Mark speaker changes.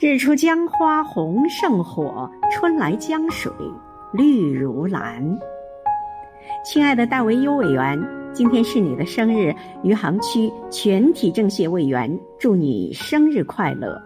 Speaker 1: 日出江花红胜火，春来江水绿如蓝。亲爱的戴维优委员，今天是你的生日，余杭区全体政协委员，祝你生日快乐。